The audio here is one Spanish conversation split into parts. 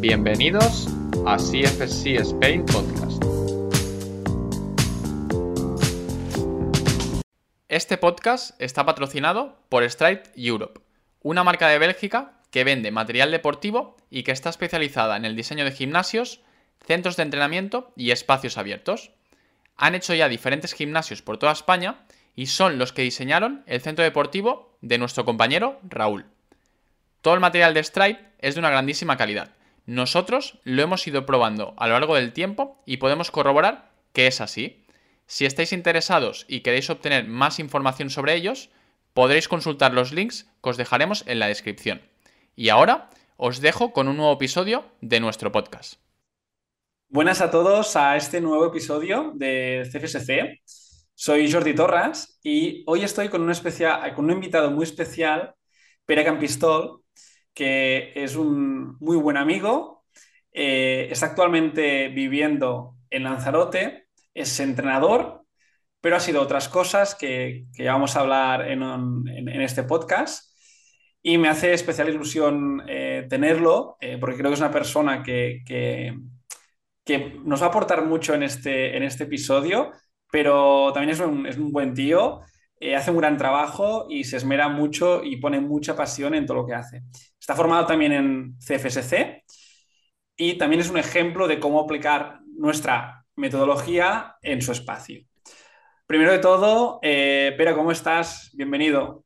Bienvenidos a CFC Spain Podcast. Este podcast está patrocinado por Stride Europe, una marca de Bélgica que vende material deportivo y que está especializada en el diseño de gimnasios, centros de entrenamiento y espacios abiertos. Han hecho ya diferentes gimnasios por toda España y son los que diseñaron el centro deportivo de nuestro compañero Raúl. Todo el material de Stripe es de una grandísima calidad. Nosotros lo hemos ido probando a lo largo del tiempo y podemos corroborar que es así. Si estáis interesados y queréis obtener más información sobre ellos, podréis consultar los links que os dejaremos en la descripción. Y ahora os dejo con un nuevo episodio de nuestro podcast. Buenas a todos a este nuevo episodio de CFSC. Soy Jordi Torras y hoy estoy con un, con un invitado muy especial, Pere Campistol, que es un muy buen amigo, eh, está actualmente viviendo en Lanzarote, es entrenador, pero ha sido otras cosas que, que vamos a hablar en, este podcast. Y me hace especial ilusión eh, tenerlo, eh, porque creo que es una persona que, que, nos va a aportar mucho en este, en este episodio, pero también es un, es un buen tío eh, hace un gran trabajo y se esmera mucho y pone mucha pasión en todo lo que hace. Está formado también en CFSC y también es un ejemplo de cómo aplicar nuestra metodología en su espacio. Primero de todo, eh, Pera, ¿cómo estás? Bienvenido.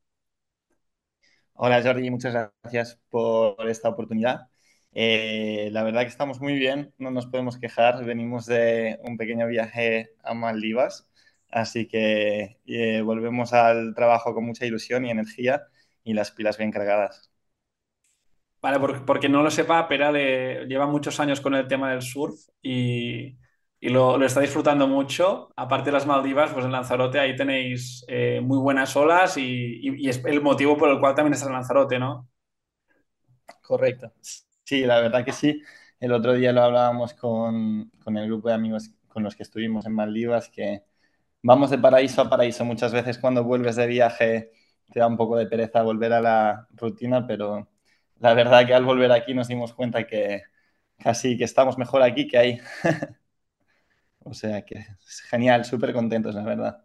Hola Jordi, muchas gracias por esta oportunidad. Eh, la verdad que estamos muy bien, no nos podemos quejar. Venimos de un pequeño viaje a Maldivas Así que eh, volvemos al trabajo con mucha ilusión y energía y las pilas bien cargadas. Vale, porque, no lo sepa, Pera lleva muchos años con el tema del surf y, lo, está disfrutando mucho. Aparte de las Maldivas, pues en Lanzarote ahí tenéis eh, muy buenas olas y, es el motivo por el cual también estás en Lanzarote, ¿no? Correcto. Sí, la verdad que sí. El otro día lo hablábamos con, con el grupo de amigos con los que estuvimos en Maldivas, que, vamos de paraíso a paraíso. Muchas veces cuando vuelves de viaje te da un poco de pereza volver a la rutina, pero la verdad que al volver aquí nos dimos cuenta que casi que estamos mejor aquí que ahí. o sea que es genial, súper contentos, la verdad.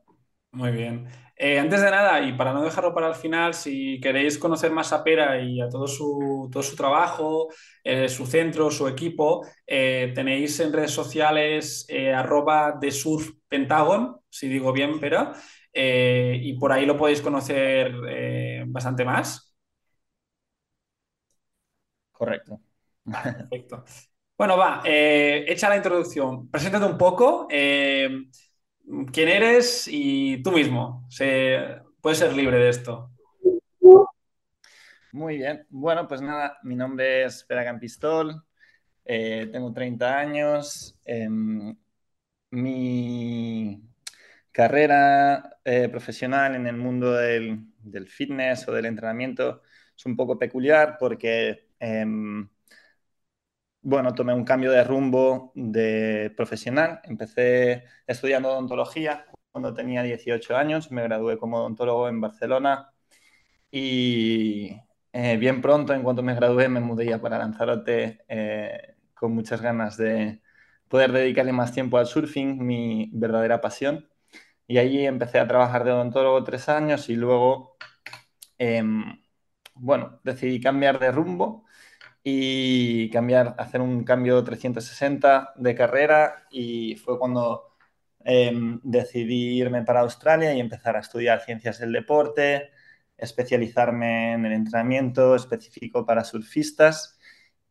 Muy bien. Eh, antes de nada, y para no dejarlo para el final, si queréis conocer más a Pera y a todo su, todo su trabajo, eh, su centro, su equipo, eh, tenéis en redes sociales arroba de surf pentagon, si digo bien, Pera, y por ahí lo podéis conocer bastante más. Correcto. Perfecto. Bueno, va, hecha la introducción, preséntate un poco quién eres y tú mismo. Se, puedes ser libre de esto. Muy bien. Bueno, pues nada, mi nombre es Pera Campistol, eh, tengo 30 años. Em, mi carrera eh, profesional en el mundo del, fitness o del entrenamiento es un poco peculiar porque em, bueno, tomé un cambio de rumbo de profesional. Empecé estudiando odontología cuando tenía 18 años. Me gradué como odontólogo en Barcelona y eh, bien pronto, en cuanto me gradué, me mudé ya para Lanzarote eh, con muchas ganas de poder dedicarle más tiempo al surfing, mi verdadera pasión. Y allí empecé a trabajar de odontólogo tres años y luego, em, bueno, decidí cambiar de rumbo y cambiar, hacer un cambio 360 de carrera y fue cuando em, decidí irme para Australia y empezar a estudiar ciencias del deporte, especializarme en el entrenamiento específico para surfistas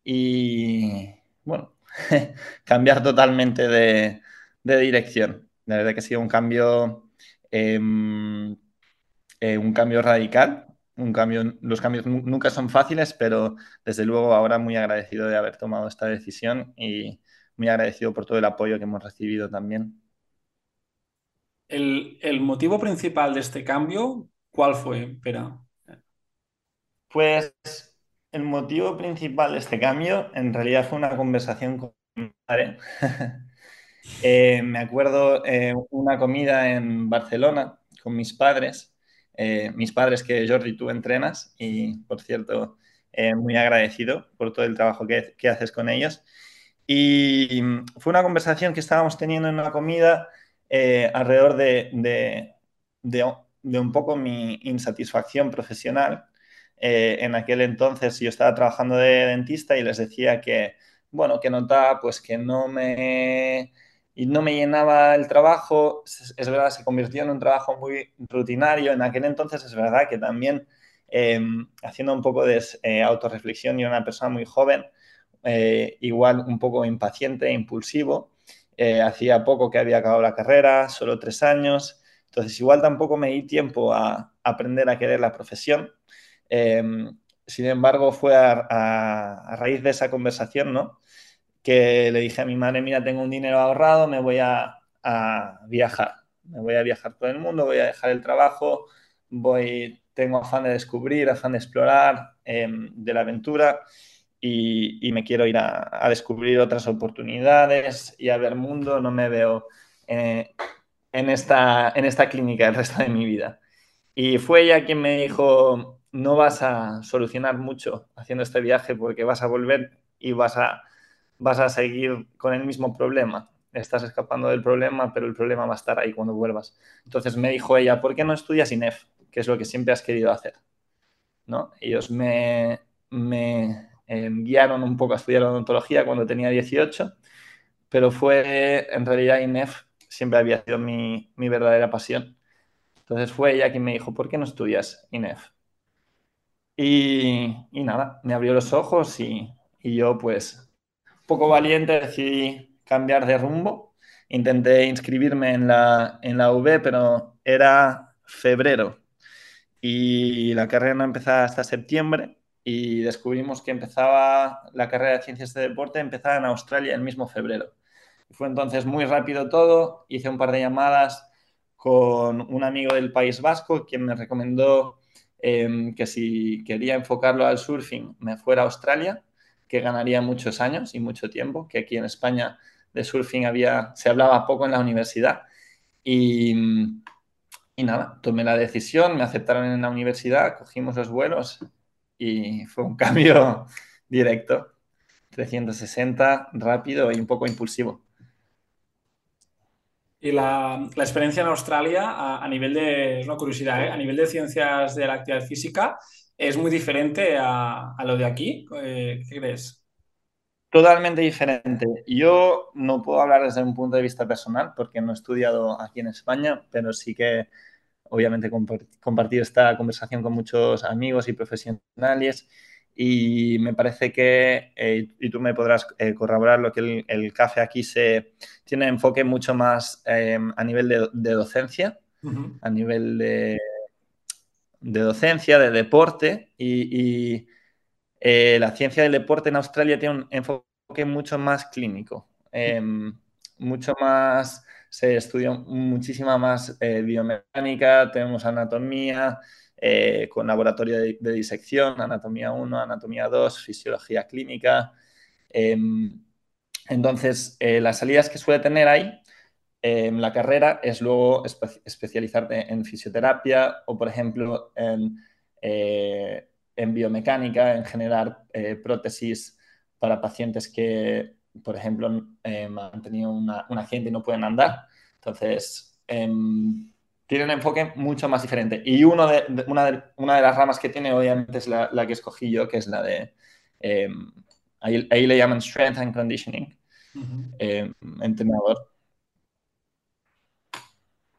y, bueno, cambiar totalmente de, dirección. La verdad que ha sido un cambio, em, eh, un cambio radical un cambio, los cambios nunca son fáciles, pero desde luego ahora muy agradecido de haber tomado esta decisión y muy agradecido por todo el apoyo que hemos recibido también. El, motivo principal de este cambio, ¿cuál fue, Pera? Pues el motivo principal de este cambio en realidad fue una conversación con mi padre. Eh, me acuerdo eh, una comida en Barcelona con mis padres eh, mis padres que Jordi tú entrenas y por cierto eh, muy agradecido por todo el trabajo que, que, haces con ellos. Y fue una conversación que estábamos teniendo en una comida eh, alrededor de, de, de, de, un poco mi insatisfacción profesional. Eh, en aquel entonces yo estaba trabajando de dentista y les decía que, bueno, que notaba pues que no me y no me llenaba el trabajo, es verdad, se convirtió en un trabajo muy rutinario. En aquel entonces es verdad que también, em, haciendo un poco de eh, autorreflexión, y una persona muy joven, eh, igual un poco impaciente e impulsivo. Eh, hacía poco que había acabado la carrera, solo tres años. Entonces, igual tampoco me di tiempo a, aprender a querer la profesión. Em, sin embargo, fue a, raíz de esa conversación, ¿no? Que le dije a mi madre, mira, tengo un dinero ahorrado, me voy a, viajar, me voy a viajar por el mundo, voy a dejar el trabajo, voy, tengo afán de descubrir, afán de explorar, em, de la aventura y, me quiero ir a, descubrir otras oportunidades y a ver mundo, no me veo eh, en, esta, en esta clínica el resto de mi vida. Y fue ella quien me dijo, no vas a solucionar mucho haciendo este viaje porque vas a volver y vas a vas a seguir con el mismo problema. Estás escapando del problema, pero el problema va a estar ahí cuando vuelvas. Entonces me dijo ella, ¿por qué no estudias INEF? Que es lo que siempre has querido hacer. ¿No? Ellos me, me eh, guiaron un poco a estudiar odontología cuando tenía 18, pero fue en realidad INEF siempre había sido mi, mi verdadera pasión. Entonces fue ella quien me dijo, ¿por qué no estudias INEF? Y, y nada, me abrió los ojos y, y yo pues poco valiente decidí cambiar de rumbo. Intenté inscribirme en la, en la UB, pero era febrero y la carrera no empezaba hasta septiembre y descubrimos que empezaba la carrera de ciencias de deporte, empezaba en Australia el mismo febrero. Fue entonces muy rápido todo, hice un par de llamadas con un amigo del País Vasco, quien me recomendó eh, que si quería enfocarlo al surfing me fuera a Australia que ganaría muchos años y mucho tiempo, que aquí en España de surfing había, se hablaba poco en la universidad. Y, y nada, tomé la decisión, me aceptaron en la universidad, cogimos los vuelos y fue un cambio directo, 360, rápido y un poco impulsivo. Y la, la experiencia en Australia, a, a, nivel de, es una curiosidad, ¿eh? a nivel de ciencias de la actividad física, es muy diferente a, a lo de aquí. Eh, ¿Qué crees? Totalmente diferente. Yo no puedo hablar desde un punto de vista personal porque no he estudiado aquí en España, pero sí que obviamente compartido esta conversación con muchos amigos y profesionales y me parece que, eh, y tú me podrás eh, corroborar lo que el, el, café aquí se tiene enfoque mucho más eh, a nivel de, de docencia, uh -huh. a nivel de de docencia, de deporte y, y eh, la ciencia del deporte en Australia tiene un enfoque mucho más clínico, eh, mucho más, se estudia muchísima más eh, biomecánica, tenemos anatomía eh, con laboratorio de, de, disección, anatomía 1, anatomía 2, fisiología clínica. Em, entonces, las salidas que suele tener ahí eh, la carrera es luego espe especializarte en fisioterapia o, por ejemplo, en, eh, en biomecánica, en generar eh, prótesis para pacientes que, por ejemplo, han tenido una, un accidente y no pueden andar. Entonces, em, tiene un enfoque mucho más diferente. Y uno de, de, una, de, una, de, las ramas que tiene, obviamente, es la, la que escogí yo, que es la de, eh, ahí, ahí, le llaman Strength and Conditioning, uh -huh. eh, entrenador.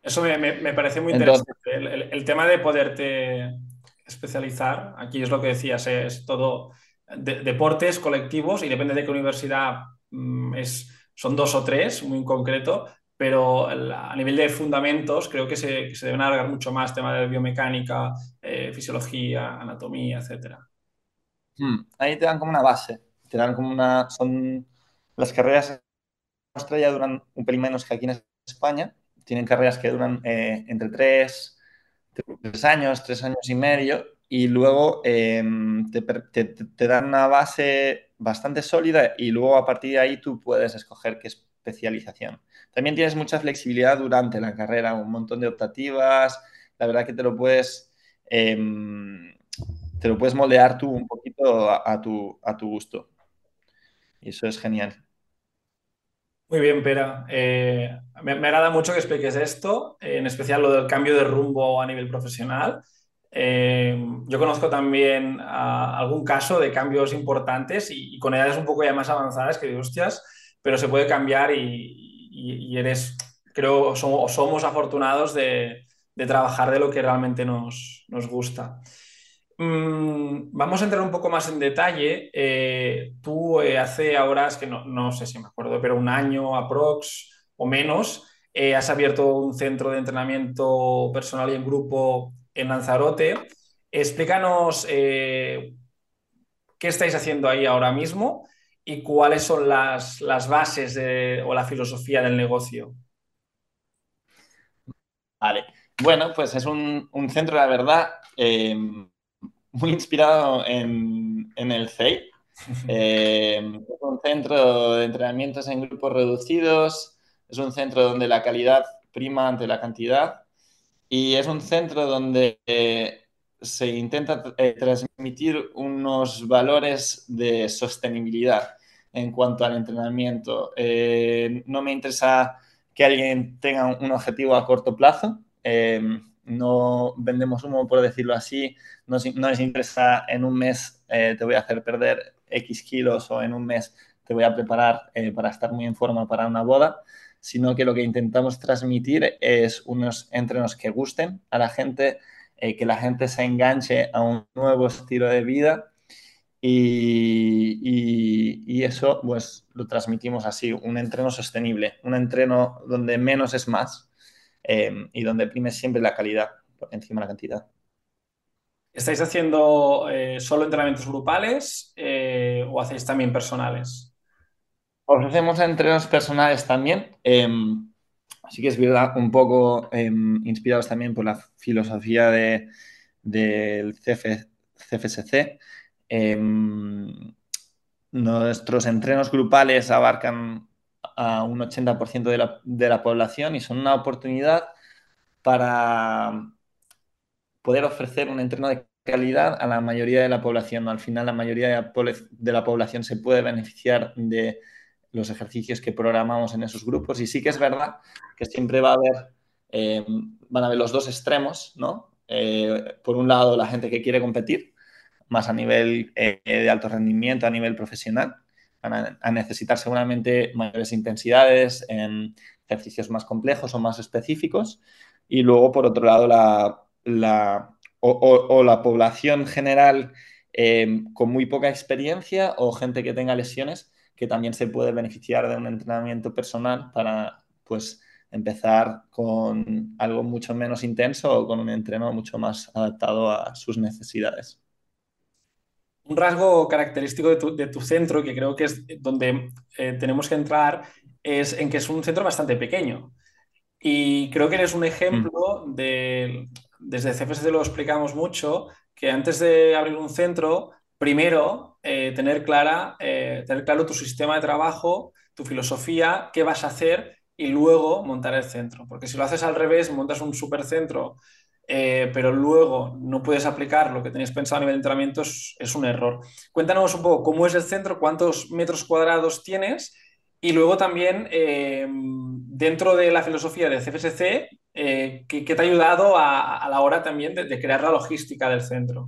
Eso me, me, me parece muy Entonces, interesante. El, el, el, tema de poderte especializar, aquí es lo que decías, es todo de, deportes colectivos y depende de qué universidad mm, es, son dos o tres, muy en concreto, pero a nivel de fundamentos creo que se, que se deben alargar mucho más, tema de biomecánica, eh, fisiología, anatomía, etc. Hmm. Ahí te dan como una base, te dan como una... Son las carreras en Australia duran un pelín menos que aquí en España, tienen carreras que duran eh, entre tres, años, tres años y medio, y luego eh, te, dan una base bastante sólida y luego a partir de ahí tú puedes escoger qué especialización. También tienes mucha flexibilidad durante la carrera, un montón de optativas, la verdad que te lo puedes... Eh, te lo puedes moldear tú un poquito a, tu, a tu gusto. Y eso es genial. Muy bien, Pera. Eh, me, agrada mucho que expliques esto, en especial lo del cambio de rumbo a nivel profesional. Eh, yo conozco también algún caso de cambios importantes y, con edades un poco ya más avanzadas que hostias, pero se puede cambiar y, eres, creo, somos, somos afortunados de, de, trabajar de lo que realmente nos, nos gusta. Mm, vamos a entrar un poco más en detalle. Eh, tú eh, hace ahora, es que no, no, sé si me acuerdo, pero un año aprox o menos, eh, has abierto un centro de entrenamiento personal y en grupo en Lanzarote. Explícanos qué estáis haciendo ahí ahora mismo y cuáles son las, las bases o la filosofía del negocio. Vale. Bueno, pues es un, un centro, la verdad, muy inspirado en, el CEI. Eh, es un centro de entrenamientos en grupos reducidos, es un centro donde la calidad prima ante la cantidad y es un centro donde eh, se intenta eh, transmitir unos valores de sostenibilidad en cuanto al entrenamiento. no me interesa que alguien tenga un objetivo a corto plazo no vendemos humo, por decirlo así, no, no les interesa en un mes eh, te voy a hacer perder X kilos o en un mes te voy a preparar eh, para estar muy en forma para una boda, sino que lo que intentamos transmitir es unos entrenos que gusten a la gente, eh, que la gente se enganche a un nuevo estilo de vida y, y, eso pues lo transmitimos así, un entreno sostenible, un entreno donde menos es más, Em, y donde prime siempre la calidad por encima de la cantidad. ¿Estáis haciendo eh, solo entrenamientos grupales eh, o hacéis también personales? Ofrecemos entrenos personales también. Em, así que es verdad, un poco em, inspirados también por la filosofía de, del CFSC. nuestros entrenos grupales abarcan a un 80% de la, de la población y son una oportunidad para poder ofrecer un entreno de calidad a la mayoría de la población. Al final, la mayoría de la, población se puede beneficiar de los ejercicios que programamos en esos grupos. Y sí que es verdad que siempre va a haber, eh, van a haber los dos extremos, ¿no? Eh, por un lado, la gente que quiere competir, más a nivel eh, de alto rendimiento, a nivel profesional, van a, necesitar seguramente mayores intensidades, en ejercicios más complejos o más específicos. Y luego, por otro lado, la, la o, la población general em, con muy poca experiencia o gente que tenga lesiones que también se puede beneficiar de un entrenamiento personal para pues empezar con algo mucho menos intenso o con un entreno mucho más adaptado a sus necesidades un rasgo característico de tu, centro, que creo que es donde eh, tenemos que entrar, es en que es un centro bastante pequeño. Y creo que eres un ejemplo mm. de, desde CFS lo explicamos mucho, que antes de abrir un centro, primero eh, tener, clara, eh, tener claro tu sistema de trabajo, tu filosofía, qué vas a hacer y luego montar el centro. Porque si lo haces al revés, montas un supercentro eh, pero luego no puedes aplicar lo que tenías pensado a nivel de entrenamiento, es, un error. Cuéntanos un poco cómo es el centro, cuántos metros cuadrados tienes y luego también eh, dentro de la filosofía de CFSC, eh, ¿qué, te ha ayudado a, la hora también de, crear la logística del centro?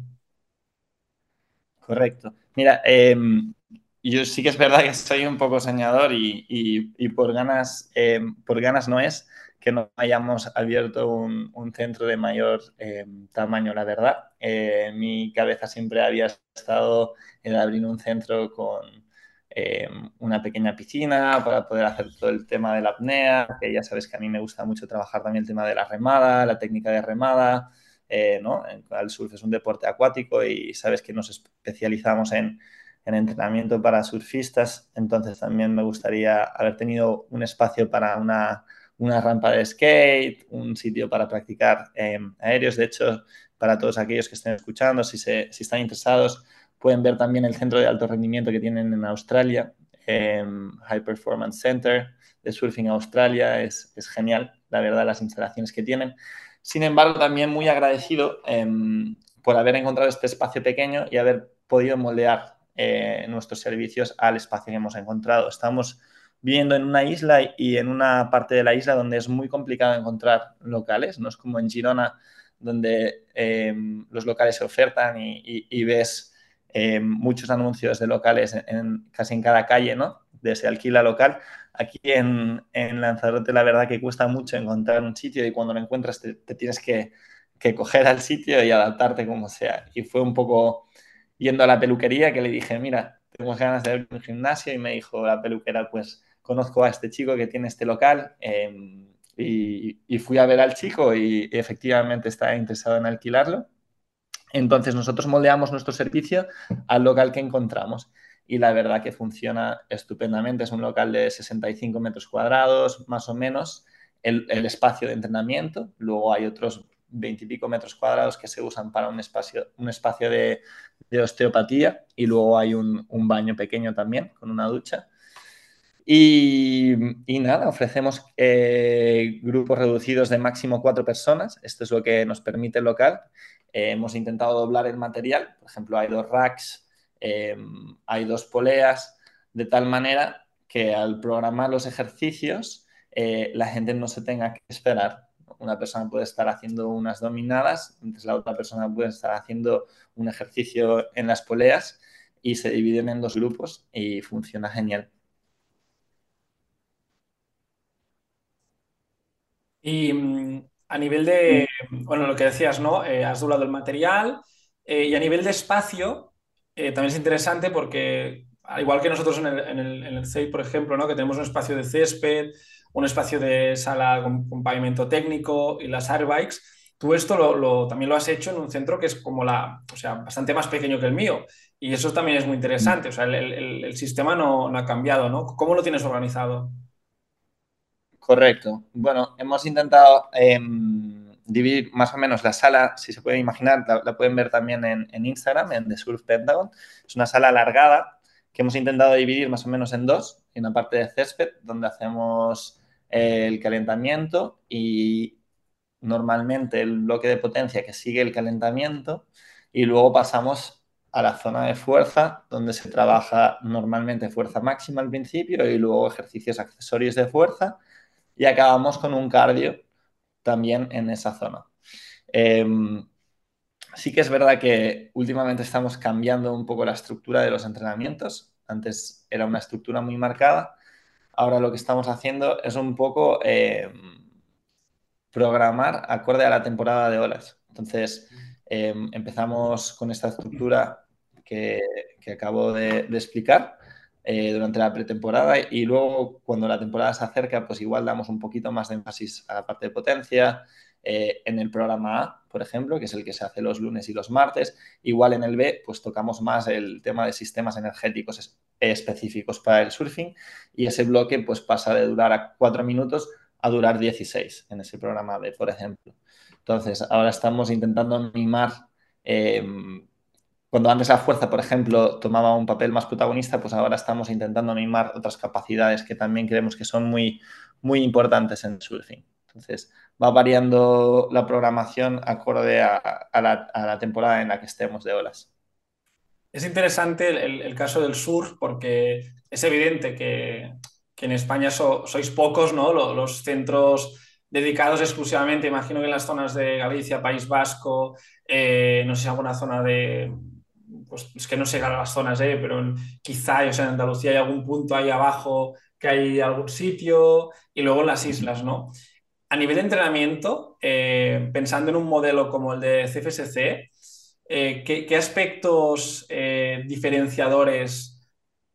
Correcto. Mira, em, yo sí que es verdad que soy un poco soñador y, y por, ganas, em, por ganas no es que no hayamos abierto un, centro de mayor eh, tamaño, la verdad. Eh, mi cabeza siempre había estado en abrir un centro con eh, una pequeña piscina para poder hacer todo el tema de la apnea, que ya sabes que a mí me gusta mucho trabajar también el tema de la remada, la técnica de remada, ¿no? El surf es un deporte acuático y sabes que nos especializamos en entrenamiento para surfistas, entonces también me gustaría haber tenido un espacio para una una rampa de skate, un sitio para practicar em, aéreos. De hecho, para todos aquellos que estén escuchando, si, se, si están interesados, pueden ver también el centro de alto rendimiento que tienen en Australia, em, High Performance Center de Surfing Australia. Es, es, genial, la verdad, las instalaciones que tienen. Sin embargo, también muy agradecido em, por haber encontrado este espacio pequeño y haber podido moldear eh, nuestros servicios al espacio que hemos encontrado. Estamos viviendo en una isla y en una parte de la isla donde es muy complicado encontrar locales, no es como en Girona donde em, los locales se ofertan y, ves em, muchos anuncios de locales en, casi en cada calle, ¿no? De ese alquila local. Aquí en, Lanzarote la verdad que cuesta mucho encontrar un sitio y cuando lo encuentras te, tienes que, que, coger al sitio y adaptarte como sea. Y fue un poco yendo a la peluquería que le dije, mira, tengo ganas de abrir un gimnasio y me dijo la peluquera, pues conozco a este chico que tiene este local. Em, y, fui a ver al chico y, efectivamente estaba interesado en alquilarlo. Entonces nosotros moldeamos nuestro servicio al local que encontramos y la verdad que funciona estupendamente. Es un local de 65 metros cuadrados, más o menos, el, espacio de entrenamiento. Luego hay otros 20 y pico metros cuadrados que se usan para un espacio, un espacio de, osteopatía y luego hay un, un baño pequeño también con una ducha. Y, nada, ofrecemos eh, grupos reducidos de máximo cuatro personas. Esto es lo que nos permite el local. Eh, hemos intentado doblar el material. Por ejemplo, hay dos racks, eh, hay dos poleas, de tal manera que al programar los ejercicios la gente no se tenga que esperar. Una persona puede estar haciendo unas dominadas, mientras la otra persona puede estar haciendo un ejercicio en las poleas y se dividen en dos grupos y funciona genial. Y mm, a nivel de, bueno, lo que decías, ¿no? Eh, has doblado el material eh, y a nivel de espacio eh, también es interesante porque, al igual que nosotros en el, en el, en el CEI, por ejemplo, ¿no? Que tenemos un espacio de césped, un espacio de sala con, pavimento técnico y las airbikes, tú esto lo, también lo has hecho en un centro que es como la, o sea, bastante más pequeño que el mío. Y eso también es muy interesante, o sea, el, el sistema no, no ha cambiado, ¿no? ¿Cómo lo tienes organizado? Correcto. Bueno, hemos intentado em, dividir más o menos la sala, si se puede imaginar, la, pueden ver también en, Instagram, en The Surf Pentagon. Es una sala alargada que hemos intentado dividir más o menos en dos, en la parte de césped, donde hacemos eh, el calentamiento y normalmente el bloque de potencia que sigue el calentamiento y luego pasamos a la zona de fuerza, donde se trabaja normalmente fuerza máxima al principio y luego ejercicios accesorios de fuerza y acabamos con un cardio también en esa zona. Em, sí que es verdad que últimamente estamos cambiando un poco la estructura de los entrenamientos. Antes era una estructura muy marcada. Ahora lo que estamos haciendo es un poco em, programar acorde a la temporada de olas. Entonces, em, empezamos con esta estructura que, acabo de explicar eh, durante la pretemporada y luego cuando la temporada se acerca, pues igual damos un poquito más de énfasis a la parte de potencia. Eh, en el programa A, por ejemplo, que es el que se hace los lunes y los martes, igual en el B, pues tocamos más el tema de sistemas energéticos específicos para el surfing y ese bloque pues pasa de durar a 4 minutos a durar 16 en ese programa B, por ejemplo. Entonces, ahora estamos intentando mimar eh, cuando antes la fuerza, por ejemplo, tomaba un papel más protagonista, pues ahora estamos intentando mimar otras capacidades que también creemos que son muy, muy importantes en surfing. Entonces, va variando la programación acorde a, la, temporada en la que estemos de olas. Es interesante el, caso del surf porque es evidente que, en España sois pocos, ¿no? Los, centros dedicados exclusivamente, imagino que en las zonas de Galicia, País Vasco, eh, no sé si alguna zona de, pues es que no sé las zonas, ¿eh? pero quizá en Andalucía hay algún punto ahí abajo que hay algún sitio y luego en las islas, ¿no? A nivel de entrenamiento, eh, pensando en un modelo como el de CFSC, eh, ¿qué, aspectos diferenciadores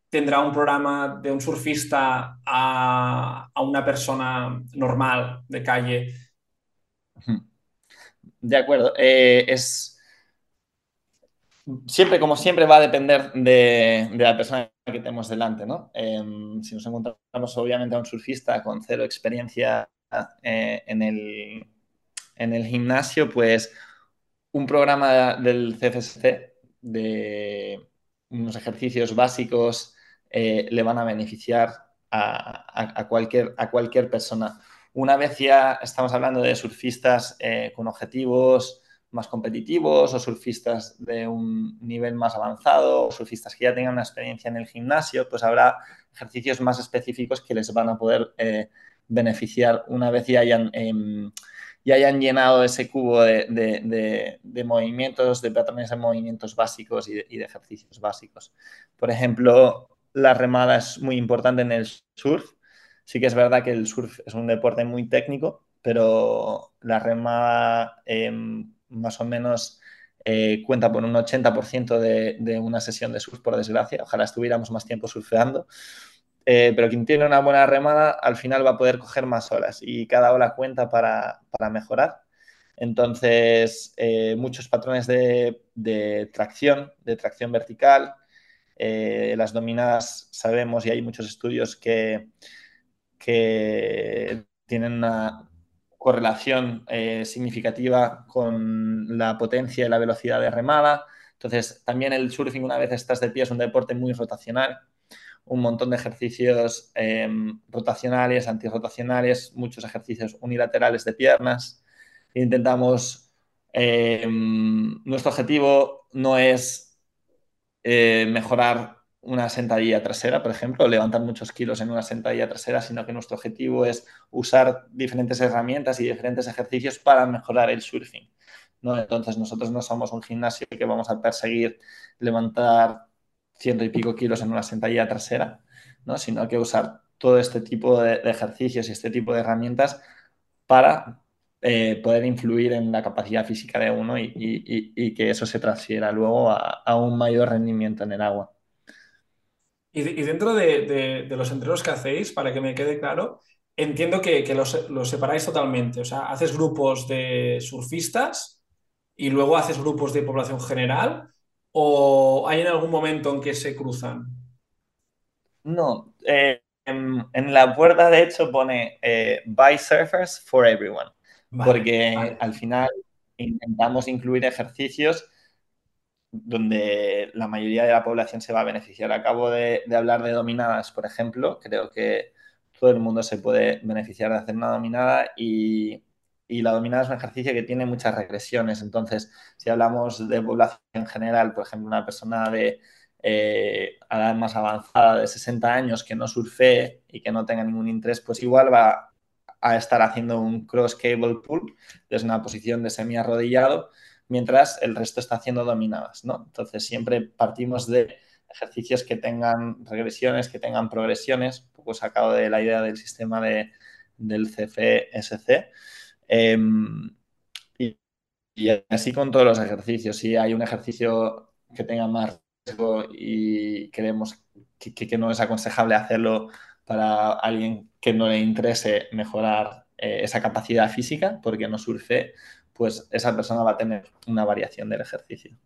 tendrá un programa de un surfista a, a una persona normal de calle? De acuerdo. es siempre, como siempre, va a depender de, la persona que tenemos delante, ¿no? Em, si nos encontramos, obviamente, a un surfista con cero experiencia eh, en, el, en el gimnasio, pues un programa del CFSC de unos ejercicios básicos eh, le van a beneficiar a, cualquier, a cualquier persona. Una vez ya estamos hablando de surfistas eh, con objetivos más competitivos o surfistas de un nivel más avanzado o surfistas que ya tengan una experiencia en el gimnasio, pues habrá ejercicios más específicos que les van a poder eh, beneficiar una vez ya hayan, em, hayan llenado ese cubo de, movimientos, de patrones de movimientos básicos y de, ejercicios básicos. Por ejemplo, la remada es muy importante en el surf. Sí que es verdad que el surf es un deporte muy técnico, pero la remada em, más o menos eh, cuenta por un 80% de, de, una sesión de surf, por desgracia. Ojalá estuviéramos más tiempo surfeando. Eh, pero quien tiene una buena remada al final va a poder coger más olas y cada ola cuenta para, mejorar. Entonces, eh, muchos patrones de, tracción, de tracción vertical. Las dominadas sabemos y hay muchos estudios que, que tienen una correlación significativa con la potencia y la velocidad de remada. Entonces, también el surfing, una vez estás de pie, es un deporte muy rotacional un montón de ejercicios em, rotacionales, antirrotacionales, muchos ejercicios unilaterales de piernas. Intentamos, em, nuestro objetivo no es eh, mejorar una sentadilla trasera, por ejemplo, levantar muchos kilos en una sentadilla trasera, sino que nuestro objetivo es usar diferentes herramientas y diferentes ejercicios para mejorar el surfing. ¿no? Entonces nosotros no somos un gimnasio que vamos a perseguir levantar ciento y pico kilos en una sentadilla trasera, ¿no? sino que usar todo este tipo de, ejercicios y este tipo de herramientas para eh, poder influir en la capacidad física de uno y, que eso se transfiera luego a, un mayor rendimiento en el agua. Y, dentro de, los entrenos que hacéis, para que me quede claro, entiendo que, los, los, separáis totalmente. O sea, haces grupos de surfistas y luego haces grupos de población general ¿O hay en algún momento en que se cruzan? No, eh, en, la puerta de hecho pone eh, By Surfers for Everyone, porque al final intentamos incluir ejercicios donde la mayoría de la población se va a beneficiar. Acabo de, de hablar de dominadas, por ejemplo, creo que todo el mundo se puede beneficiar de hacer una dominada y la dominada es un ejercicio que tiene muchas regresiones. Entonces, si hablamos de población en general, por ejemplo, una persona de eh, edad más avanzada de 60 años que no surfee y que no tenga ningún interés, pues igual va a estar haciendo un cross cable pull desde una posición de semi arrodillado, mientras el resto está haciendo dominadas, ¿no? Entonces, siempre partimos de ejercicios que tengan regresiones, que tengan progresiones, un poco sacado de la idea del sistema de, del CFSC. Em, y, así con todos los ejercicios. Si hay un ejercicio que tenga más riesgo y creemos que, no es aconsejable hacerlo para alguien que no le interese mejorar eh, esa capacidad física porque no surfe, pues esa persona va a tener una variación del ejercicio.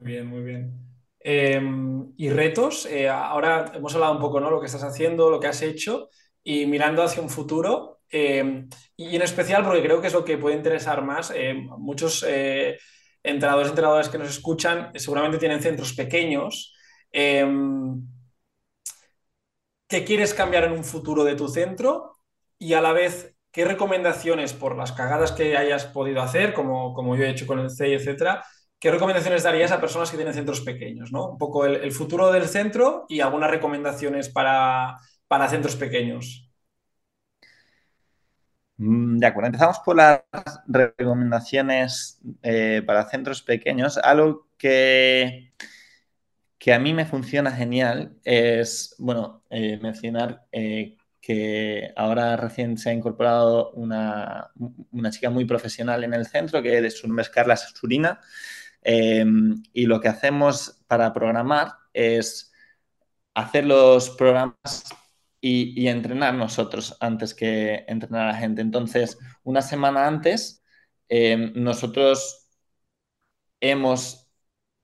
Muy bien, muy bien. Em, y retos, eh, ahora hemos hablado un poco, ¿no? Lo que estás haciendo, lo que has hecho, y mirando hacia un futuro, Em, y en especial porque creo que es lo que puede interesar más. Em, muchos eh, entrenadores y entrenadoras que nos escuchan seguramente tienen centros pequeños. ¿Qué quieres cambiar en un futuro de tu centro? Y a la vez, ¿qué recomendaciones por las cagadas que hayas podido hacer, como, como yo he hecho con el CEI, etcétera? ¿Qué recomendaciones darías a personas que tienen centros pequeños? ¿no? Un poco el, futuro del centro y algunas recomendaciones para, para centros pequeños. Mm, de acuerdo, empezamos por las recomendaciones eh, para centros pequeños. Algo que, que a mí me funciona genial es, bueno, eh, mencionar eh, que ahora recién se ha incorporado una, chica muy profesional en el centro, que es, su nombre es Carla Surina, y lo que hacemos para programar es hacer los programas y, entrenar nosotros antes que entrenar a la gente. Entonces, una semana antes, em, nosotros hemos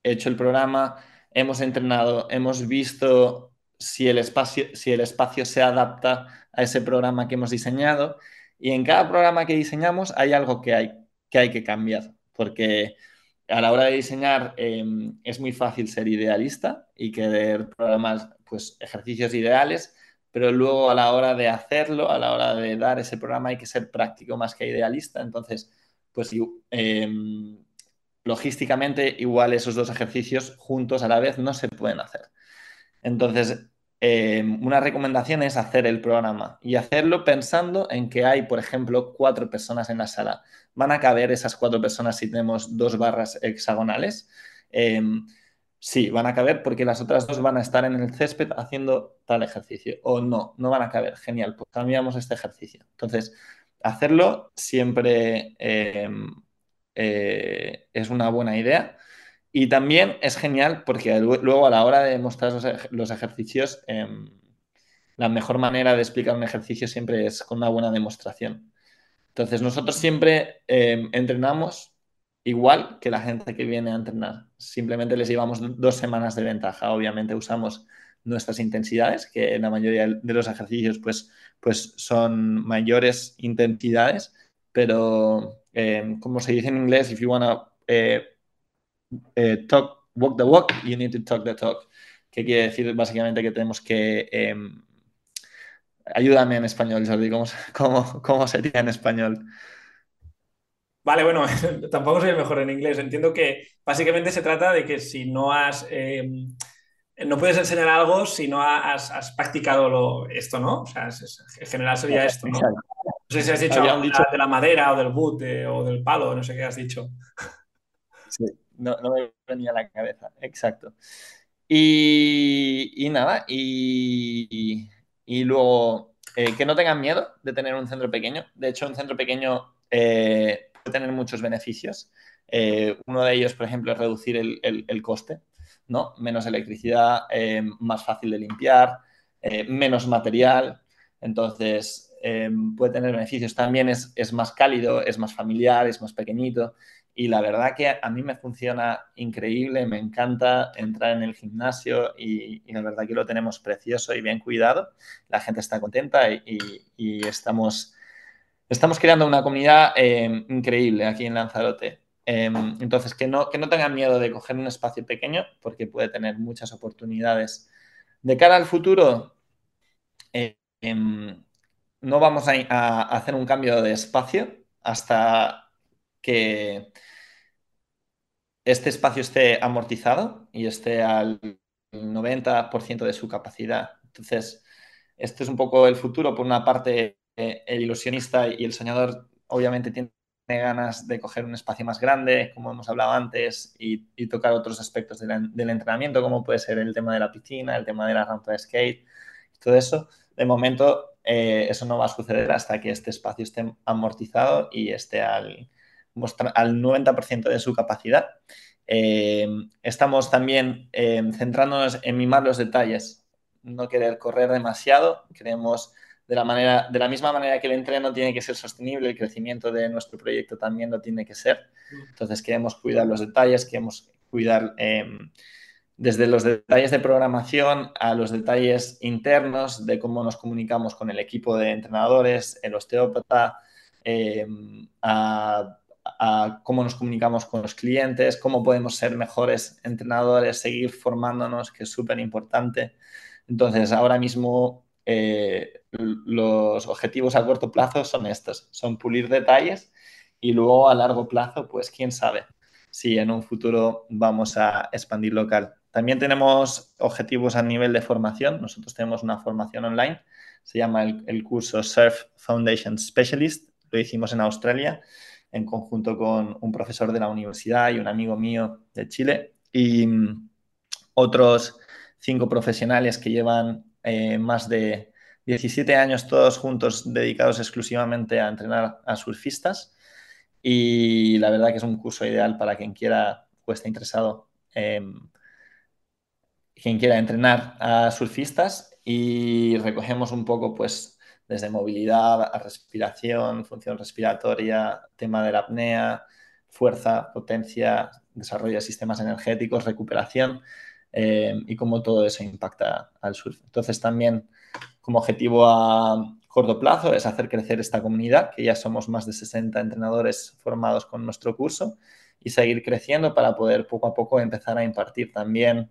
hecho el programa, hemos entrenado, hemos visto si el, espacio, si el espacio se adapta a ese programa que hemos diseñado. Y en cada programa que diseñamos hay algo que hay que, cambiar, porque a la hora de diseñar em, es muy fácil ser idealista y querer programas, pues ejercicios ideales, pero luego a la hora de hacerlo, a la hora de dar ese programa hay que ser práctico más que idealista. Entonces, pues em, logísticamente igual esos dos ejercicios juntos a la vez no se pueden hacer. Entonces, em, una recomendación es hacer el programa y hacerlo pensando en que hay, por ejemplo, cuatro personas en la sala. ¿Van a caber esas cuatro personas si tenemos dos barras hexagonales? Em, sí, van a caber porque las otras dos van a estar en el césped haciendo tal ejercicio. O no, no van a caber. Genial, pues cambiamos este ejercicio. Entonces, hacerlo siempre em, eh, es una buena idea. Y también es genial porque luego a la hora de mostrar los, ejercicios, em, la mejor manera de explicar un ejercicio siempre es con una buena demostración. Entonces nosotros siempre em, entrenamos igual que la gente que viene a entrenar. Simplemente les llevamos dos semanas de ventaja. Obviamente usamos nuestras intensidades, que en la mayoría de los ejercicios pues, pues son mayores intensidades, pero eh, como se dice en inglés, if you wanna eh, eh, talk, walk the walk, you need to talk the talk. Que quiere decir básicamente que tenemos que... Em, ayúdame en español, Jordi, ¿cómo, cómo, cómo sería en español? Vale, bueno, tampoco soy el mejor en inglés. Entiendo que básicamente se trata de que si no has... Em, no puedes enseñar algo si no has, practicado esto, ¿no? O sea, en general sería esto, ¿no? No sé si has dicho, de la madera o del boot o del palo, no sé qué has dicho. Sí, no, me venía a la cabeza, exacto. Y, nada, y, luego eh, que no tengan miedo de tener un centro pequeño. De hecho, un centro pequeño eh, puede tener muchos beneficios. Eh, uno de ellos, por ejemplo, es reducir el, coste, ¿no? Menos electricidad, más fácil de limpiar, menos material. Entonces, puede tener beneficios. También es, más cálido, es más familiar, es más pequeñito. Y la verdad que a mí me funciona increíble, me encanta entrar en el gimnasio y, la verdad que lo tenemos precioso y bien cuidado. La gente está contenta y, estamos, estamos creando una comunidad em, increíble aquí en Lanzarote. Em, entonces, que no, que no tengan miedo de coger un espacio pequeño porque puede tener muchas oportunidades. De cara al futuro, no vamos a, hacer un cambio de espacio hasta que este espacio esté amortizado y esté al 90% de su capacidad. Entonces, este es un poco el futuro. Por una parte, eh, el ilusionista y el soñador obviamente tiene ganas de coger un espacio más grande, como hemos hablado antes, y, tocar otros aspectos del entrenamiento, como puede ser el tema de la piscina, el tema de la rampa de skate, todo eso. De momento, eh, eso no va a suceder hasta que este espacio esté amortizado y esté al, al 90% de su capacidad. Eh, estamos también eh, centrándonos en mimar los detalles, no querer correr demasiado. Queremos, de la, manera, de la misma manera que el entreno tiene que ser sostenible, el crecimiento de nuestro proyecto también lo tiene que ser. Entonces queremos cuidar los detalles, queremos cuidar desde los detalles de programación a los detalles internos de cómo nos comunicamos con el equipo de entrenadores, el osteópata, em, a, cómo nos comunicamos con los clientes, cómo podemos ser mejores entrenadores, seguir formándonos, que es súper importante. Entonces, ahora mismo eh, los objetivos a corto plazo son estos, son pulir detalles y luego a largo plazo, pues quién sabe si en un futuro vamos a expandir local. También tenemos objetivos a nivel de formación. Nosotros tenemos una formación online, se llama el, curso Surf Foundation Specialist. Lo hicimos en Australia en conjunto con un profesor de la universidad y un amigo mío de Chile y mm, otros cinco profesionales que llevan eh, más de 17 años todos juntos dedicados exclusivamente a entrenar a surfistas. Y la verdad que es un curso ideal para quien quiera o esté interesado en quien quiera entrenar a surfistas. Y recogemos un poco pues desde movilidad a respiración, función respiratoria, tema de la apnea, fuerza, potencia, desarrollo de sistemas energéticos, recuperación eh, y cómo todo eso impacta al surf. Entonces también como objetivo a corto plazo es hacer crecer esta comunidad, que ya somos más de 60 entrenadores formados con nuestro curso y seguir creciendo para poder poco a poco empezar a impartir también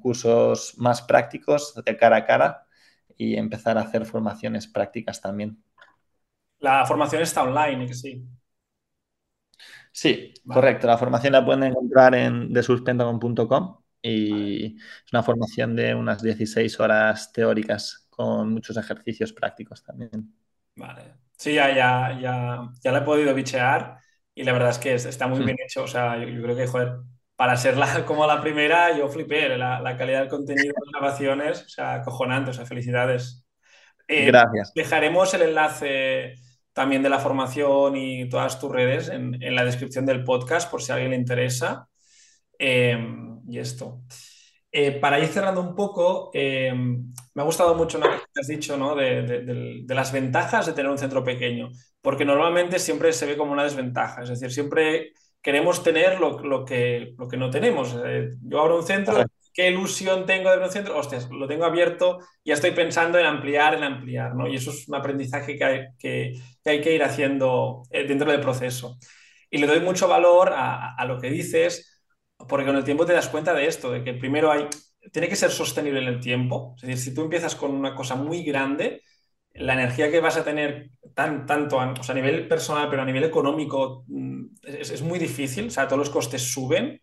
cursos más prácticos de cara a cara y empezar a hacer formaciones prácticas también. La formación está online, que sí. Sí, correcto. La formación la pueden encontrar en thesurpentagon.com y es una formación de unas 16 horas teóricas con muchos ejercicios prácticos también. Vale. Sí, ya, ya, ya, ya la he podido bichear y la verdad es que está muy bien hecho. O sea, yo, creo que, joder, para ser la, como la primera, yo flipé. La, la calidad del contenido de las grabaciones, o sea, acojonante, o sea, felicidades. Eh, Gracias. Dejaremos el enlace también de la formación y todas tus redes en, la descripción del podcast por si a alguien le interesa. Em, y esto. Eh, para ir cerrando un poco, em, me ha gustado mucho lo que has dicho ¿no? de, las ventajas de tener un centro pequeño, porque normalmente siempre se ve como una desventaja, es decir, siempre queremos tener lo, que, lo que no tenemos. Eh, yo abro un centro, ¿qué ilusión tengo de abrir un centro? Hostias, lo tengo abierto, ya estoy pensando en ampliar, en ampliar, ¿no? Y eso es un aprendizaje que hay que, hay que ir haciendo eh, dentro del proceso. Y le doy mucho valor a, lo que dices, porque con el tiempo te das cuenta de esto, de que primero hay, tiene que ser sostenible en el tiempo. Es decir, si tú empiezas con una cosa muy grande, la energía que vas a tener tan, tanto a, a nivel personal, pero a nivel económico, mm, es, es, muy difícil. O sea, todos los costes suben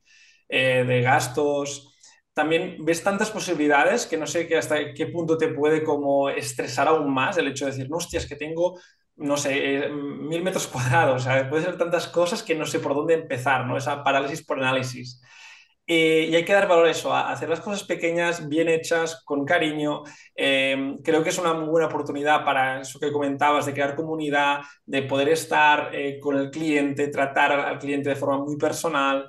eh, de gastos, también ves tantas posibilidades que no sé que hasta qué punto te puede como estresar aún más el hecho de decir, no, hostia, es que tengo, no sé, eh, mil metros cuadrados, o sea, puede ser tantas cosas que no sé por dónde empezar, ¿no? Esa parálisis por análisis. Eh, y hay que dar valor a eso, a hacer las cosas pequeñas, bien hechas, con cariño. Eh, creo que es una muy buena oportunidad para eso que comentabas, de crear comunidad, de poder estar con el cliente, tratar al cliente de forma muy personal,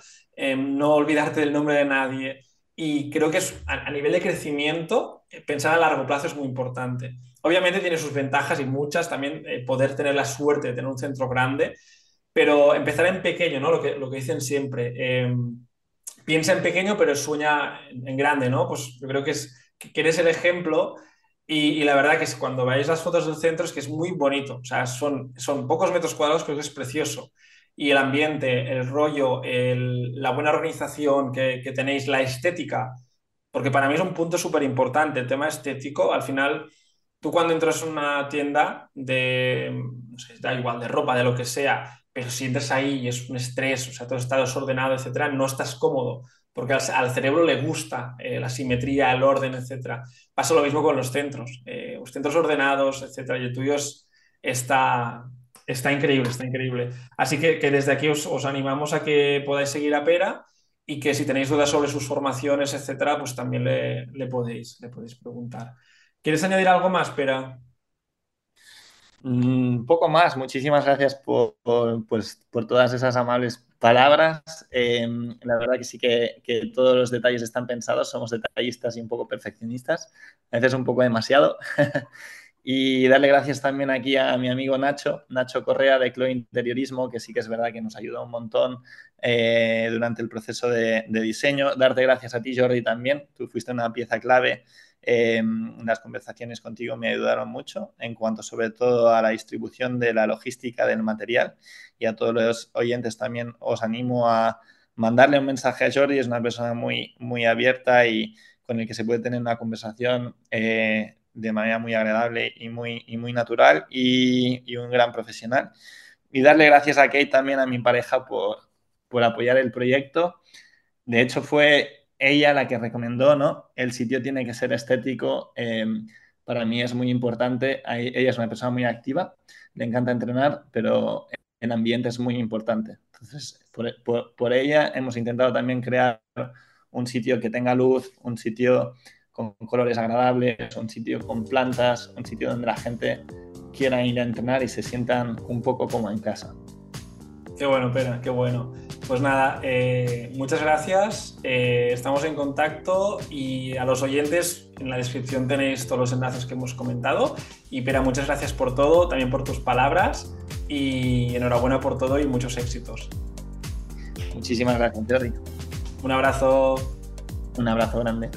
no olvidarte del nombre de nadie. Y creo que es, a, nivel de crecimiento, eh, pensar a largo plazo es muy importante. Obviamente tiene sus ventajas y muchas, también eh, poder tener la suerte de tener un centro grande, pero empezar en pequeño, ¿no? Lo que, lo que dicen siempre. Piensa en pequeño, pero sueña en grande, ¿no? Pues yo creo que, es, que eres el ejemplo y, la verdad que es cuando veáis las fotos del centro es que es muy bonito. O sea, son, son pocos metros cuadrados, pero es precioso y el ambiente, el rollo, la buena organización que, tenéis, la estética, porque para mí es un punto súper importante, el tema estético, al final, tú cuando entras en una tienda de, no sé, da igual, de ropa, de lo que sea, pero si entras ahí y es un estrés, o sea, todo está desordenado, etcétera, no estás cómodo, porque al, cerebro le gusta eh, la simetría, el orden, etcétera. Pasa lo mismo con los centros, eh, los centros ordenados, etcétera, y el tuyo está, Está increíble, está increíble. Así que, desde aquí os, animamos a que podáis seguir a Pera y que si tenéis dudas sobre sus formaciones, etcétera, pues también le, podéis, le podéis preguntar. ¿Quieres añadir algo más, Pera? Un mm, poco más. Muchísimas gracias por, pues, por todas esas amables palabras. Em, la verdad que sí que, que, todos los detalles están pensados. Somos detallistas y un poco perfeccionistas. A veces un poco demasiado. Y darle gracias también aquí a mi amigo Nacho, Nacho Correa de Clo Interiorismo, que sí que es verdad que nos ayudó un montón eh, durante el proceso de, diseño. Darte gracias a ti, Jordi, también. Tú fuiste una pieza clave. Eh, las conversaciones contigo me ayudaron mucho en cuanto sobre todo a la distribución de la logística del material. Y a todos los oyentes también os animo a mandarle un mensaje a Jordi. Es una persona muy, muy abierta y con el que se puede tener una conversación. Eh, de manera muy agradable y muy, y muy natural y, un gran profesional. Y darle gracias a Kate también, a mi pareja, por, por apoyar el proyecto. De hecho, fue ella la que recomendó, ¿no? El sitio tiene que ser estético. Em, para mí es muy importante. Ella es una persona muy activa, le encanta entrenar, pero el ambiente es muy importante. Entonces, por, por ella hemos intentado también crear un sitio que tenga luz, un sitio con colores agradables, un sitio con plantas, un sitio donde la gente quiera ir a entrenar y se sientan un poco como en casa. Qué bueno, Pera, qué bueno. Pues nada, eh, muchas gracias. Eh, estamos en contacto y a los oyentes en la descripción tenéis todos los enlaces que hemos comentado. Y Pera, muchas gracias por todo, también por tus palabras y enhorabuena por todo y muchos éxitos. Muchísimas gracias, Jordi. Un abrazo. Un abrazo grande.